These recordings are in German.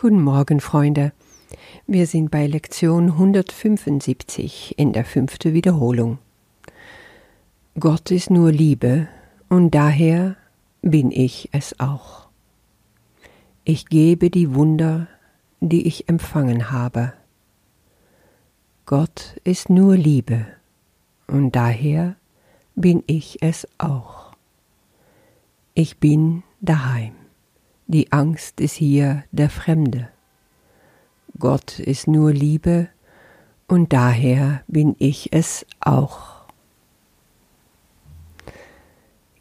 Guten Morgen, Freunde. Wir sind bei Lektion 175 in der fünften Wiederholung. Gott ist nur Liebe und daher bin ich es auch. Ich gebe die Wunder, die ich empfangen habe. Gott ist nur Liebe und daher bin ich es auch. Ich bin daheim. Die Angst ist hier der Fremde. Gott ist nur Liebe und daher bin ich es auch.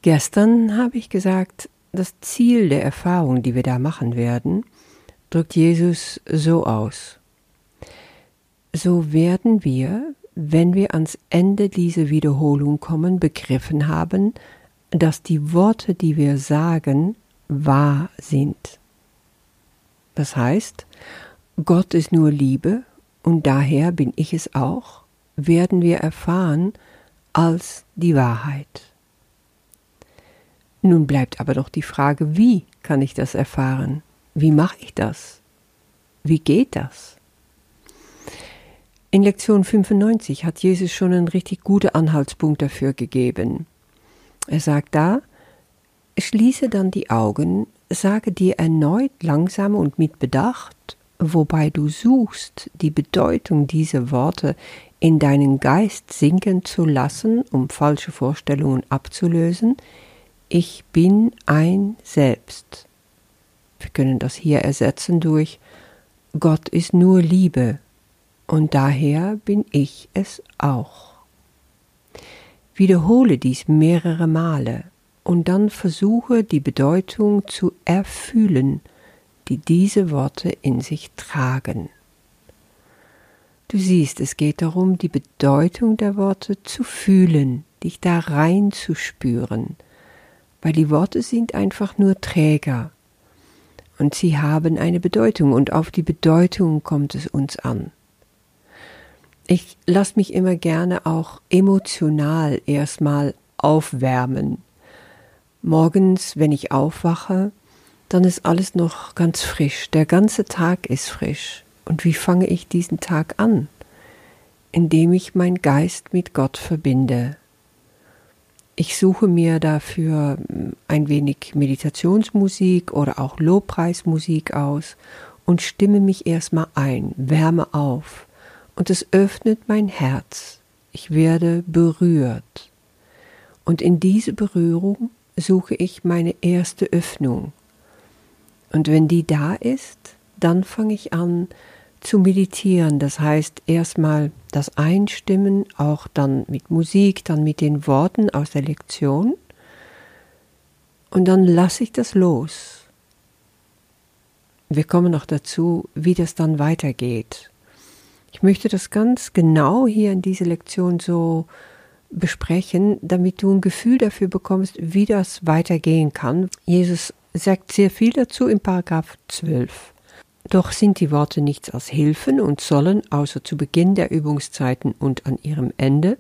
Gestern habe ich gesagt, das Ziel der Erfahrung, die wir da machen werden, drückt Jesus so aus. So werden wir, wenn wir ans Ende dieser Wiederholung kommen, begriffen haben, dass die Worte, die wir sagen, wahr sind. Das heißt, Gott ist nur Liebe und daher bin ich es auch, werden wir erfahren als die Wahrheit. Nun bleibt aber doch die Frage, wie kann ich das erfahren? Wie mache ich das? Wie geht das? In Lektion 95 hat Jesus schon einen richtig guten Anhaltspunkt dafür gegeben. Er sagt da, Schließe dann die Augen, sage dir erneut langsam und mit Bedacht, wobei du suchst, die Bedeutung dieser Worte in deinen Geist sinken zu lassen, um falsche Vorstellungen abzulösen, ich bin ein Selbst. Wir können das hier ersetzen durch Gott ist nur Liebe und daher bin ich es auch. Wiederhole dies mehrere Male und dann versuche die Bedeutung zu erfühlen, die diese Worte in sich tragen. Du siehst, es geht darum, die Bedeutung der Worte zu fühlen, dich da rein zu spüren, weil die Worte sind einfach nur Träger und sie haben eine Bedeutung und auf die Bedeutung kommt es uns an. Ich lasse mich immer gerne auch emotional erstmal aufwärmen Morgens, wenn ich aufwache, dann ist alles noch ganz frisch. Der ganze Tag ist frisch. Und wie fange ich diesen Tag an? Indem ich mein Geist mit Gott verbinde. Ich suche mir dafür ein wenig Meditationsmusik oder auch Lobpreismusik aus und stimme mich erstmal ein, wärme auf. Und es öffnet mein Herz. Ich werde berührt. Und in diese Berührung suche ich meine erste Öffnung. Und wenn die da ist, dann fange ich an zu meditieren. Das heißt erstmal das Einstimmen, auch dann mit Musik, dann mit den Worten aus der Lektion. Und dann lasse ich das los. Wir kommen noch dazu, wie das dann weitergeht. Ich möchte das ganz genau hier in dieser Lektion so besprechen, damit du ein Gefühl dafür bekommst, wie das weitergehen kann. Jesus sagt sehr viel dazu in Paragraph 12. Doch sind die Worte nichts als Hilfen und sollen, außer zu Beginn der Übungszeiten und an ihrem Ende,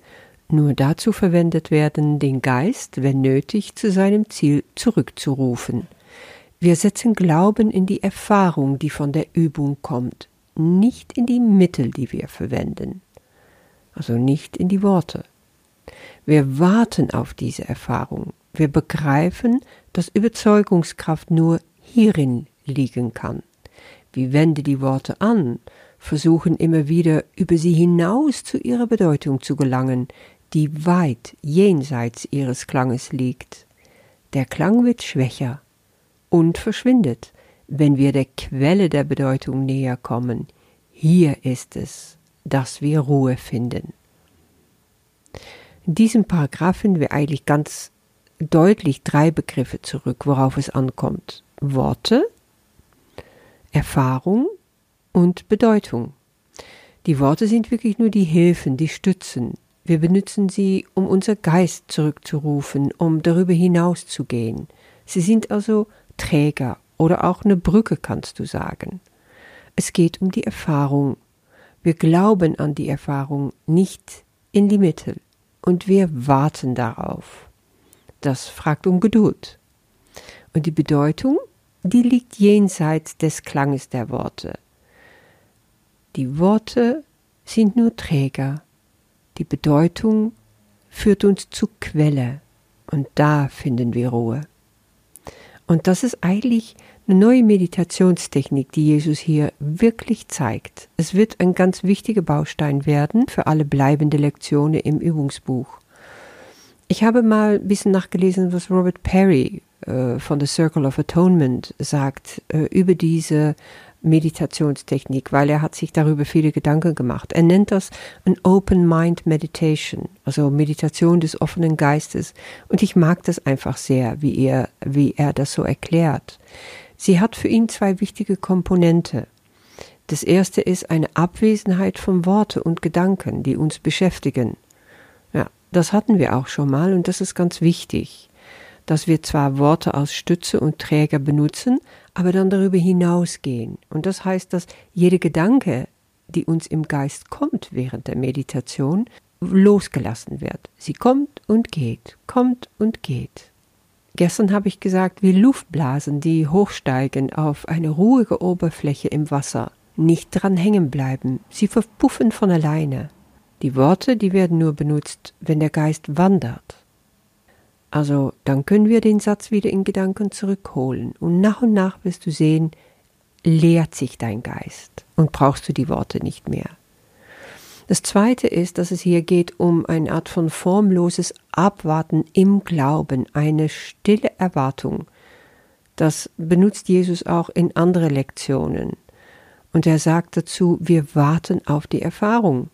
nur dazu verwendet werden, den Geist, wenn nötig, zu seinem Ziel zurückzurufen. Wir setzen Glauben in die Erfahrung, die von der Übung kommt, nicht in die Mittel, die wir verwenden, also nicht in die Worte. Wir warten auf diese Erfahrung. Wir begreifen, dass Überzeugungskraft nur hierin liegen kann. Wir wenden die Worte an, versuchen immer wieder über sie hinaus zu ihrer Bedeutung zu gelangen, die weit jenseits ihres Klanges liegt. Der Klang wird schwächer und verschwindet, wenn wir der Quelle der Bedeutung näher kommen. Hier ist es, dass wir Ruhe finden. In diesem Paragraph finden wir eigentlich ganz deutlich drei Begriffe zurück, worauf es ankommt. Worte, Erfahrung und Bedeutung. Die Worte sind wirklich nur die Hilfen, die Stützen. Wir benutzen sie, um unser Geist zurückzurufen, um darüber hinaus zu gehen. Sie sind also Träger oder auch eine Brücke, kannst du sagen. Es geht um die Erfahrung. Wir glauben an die Erfahrung, nicht in die Mittel und wir warten darauf. Das fragt um Geduld. Und die Bedeutung, die liegt jenseits des Klanges der Worte. Die Worte sind nur Träger, die Bedeutung führt uns zur Quelle und da finden wir Ruhe. Und das ist eigentlich eine neue Meditationstechnik, die Jesus hier wirklich zeigt. Es wird ein ganz wichtiger Baustein werden für alle bleibende Lektionen im Übungsbuch. Ich habe mal ein bisschen nachgelesen, was Robert Perry äh, von The Circle of Atonement sagt äh, über diese Meditationstechnik, weil er hat sich darüber viele Gedanken gemacht. Er nennt das ein Open Mind Meditation, also Meditation des offenen Geistes. Und ich mag das einfach sehr, wie er, wie er das so erklärt. Sie hat für ihn zwei wichtige Komponente. Das erste ist eine Abwesenheit von Worte und Gedanken, die uns beschäftigen. Ja, das hatten wir auch schon mal und das ist ganz wichtig, dass wir zwar Worte als Stütze und Träger benutzen, aber dann darüber hinausgehen. Und das heißt, dass jede Gedanke, die uns im Geist kommt während der Meditation, losgelassen wird. Sie kommt und geht, kommt und geht. Gestern habe ich gesagt, wie Luftblasen, die hochsteigen auf eine ruhige Oberfläche im Wasser, nicht dran hängen bleiben, sie verpuffen von alleine. Die Worte, die werden nur benutzt, wenn der Geist wandert. Also dann können wir den Satz wieder in Gedanken zurückholen und nach und nach wirst du sehen, leert sich dein Geist und brauchst du die Worte nicht mehr. Das zweite ist, dass es hier geht um eine Art von formloses Abwarten im Glauben, eine stille Erwartung. Das benutzt Jesus auch in andere Lektionen. Und er sagt dazu, wir warten auf die Erfahrung.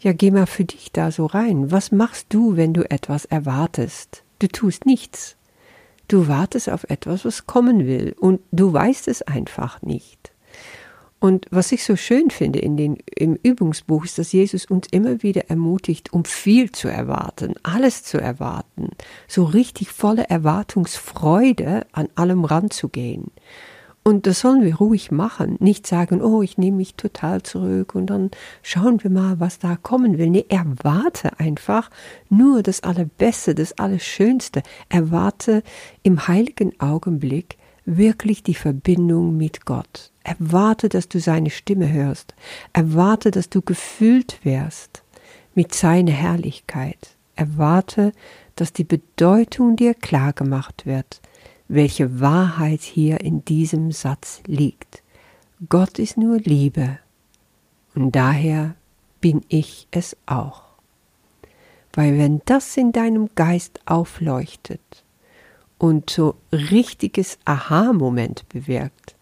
Ja, geh mal für dich da so rein. Was machst du, wenn du etwas erwartest? Du tust nichts. Du wartest auf etwas, was kommen will, und du weißt es einfach nicht. Und was ich so schön finde in den, im Übungsbuch ist, dass Jesus uns immer wieder ermutigt, um viel zu erwarten, alles zu erwarten, so richtig volle Erwartungsfreude an allem ranzugehen. Und das sollen wir ruhig machen. Nicht sagen, oh, ich nehme mich total zurück und dann schauen wir mal, was da kommen will. Nee, erwarte einfach nur das Allerbeste, das Allerschönste. Erwarte im heiligen Augenblick wirklich die Verbindung mit Gott. Erwarte, dass du seine Stimme hörst. Erwarte, dass du gefühlt wirst mit seiner Herrlichkeit. Erwarte, dass die Bedeutung dir klar gemacht wird welche Wahrheit hier in diesem Satz liegt. Gott ist nur Liebe und daher bin ich es auch. Weil wenn das in deinem Geist aufleuchtet und so richtiges Aha-Moment bewirkt,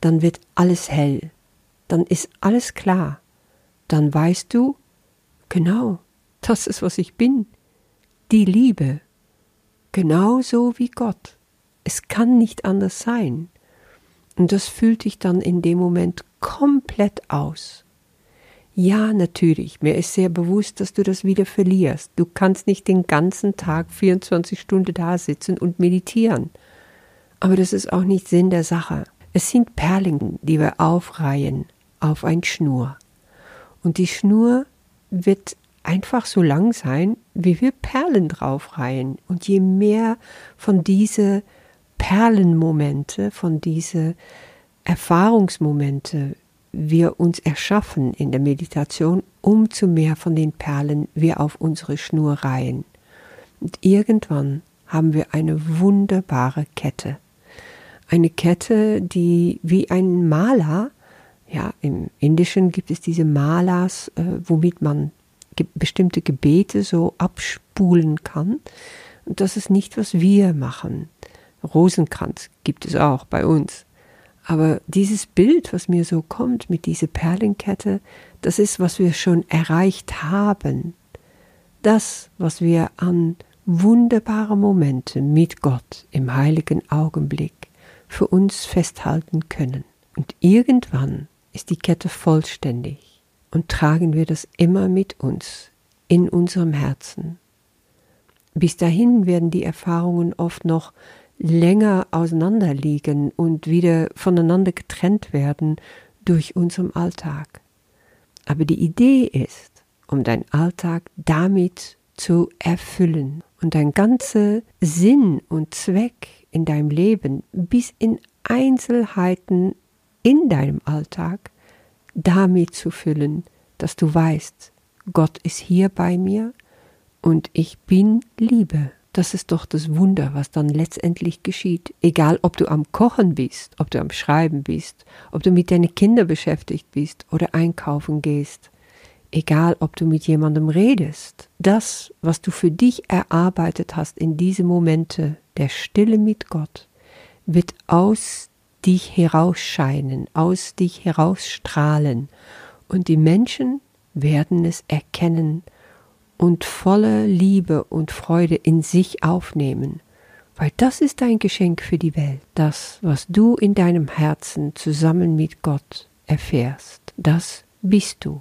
dann wird alles hell, dann ist alles klar, dann weißt du, genau, das ist, was ich bin, die Liebe, genauso wie Gott. Es kann nicht anders sein. Und das fühlt dich dann in dem Moment komplett aus. Ja, natürlich, mir ist sehr bewusst, dass du das wieder verlierst. Du kannst nicht den ganzen Tag 24 Stunden da sitzen und meditieren. Aber das ist auch nicht Sinn der Sache. Es sind Perlen, die wir aufreihen auf ein Schnur. Und die Schnur wird einfach so lang sein, wie wir Perlen draufreihen. Und je mehr von diese Perlenmomente, von diese Erfahrungsmomente wir uns erschaffen in der Meditation, umso mehr von den Perlen wir auf unsere Schnur reihen. Und irgendwann haben wir eine wunderbare Kette. Eine Kette, die wie ein Maler, ja, im Indischen gibt es diese Malas, äh, womit man ge bestimmte Gebete so abspulen kann. Und das ist nicht, was wir machen. Rosenkranz gibt es auch bei uns. Aber dieses Bild, was mir so kommt mit dieser Perlenkette, das ist, was wir schon erreicht haben. Das, was wir an wunderbaren Momenten mit Gott im heiligen Augenblick für uns festhalten können. Und irgendwann ist die Kette vollständig und tragen wir das immer mit uns in unserem Herzen. Bis dahin werden die Erfahrungen oft noch länger auseinanderliegen und wieder voneinander getrennt werden durch unseren Alltag. Aber die Idee ist, um deinen Alltag damit zu erfüllen und dein ganzer Sinn und Zweck in deinem Leben bis in Einzelheiten in deinem Alltag damit zu füllen, dass du weißt, Gott ist hier bei mir und ich bin Liebe. Das ist doch das Wunder, was dann letztendlich geschieht. Egal, ob du am Kochen bist, ob du am Schreiben bist, ob du mit deinen Kindern beschäftigt bist oder einkaufen gehst. Egal, ob du mit jemandem redest. Das, was du für dich erarbeitet hast in diese Momente der Stille mit Gott, wird aus dich herausscheinen, aus dich herausstrahlen. Und die Menschen werden es erkennen und voller Liebe und Freude in sich aufnehmen, weil das ist dein Geschenk für die Welt. Das, was du in deinem Herzen zusammen mit Gott erfährst, das bist du.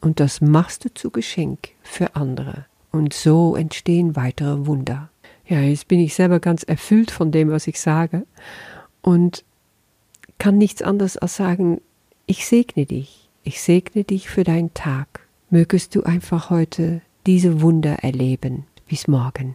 Und das machst du zu Geschenk für andere. Und so entstehen weitere Wunder. Ja, jetzt bin ich selber ganz erfüllt von dem, was ich sage und kann nichts anderes als sagen, ich segne dich. Ich segne dich für deinen Tag. Mögest du einfach heute diese Wunder erleben. Bis morgen.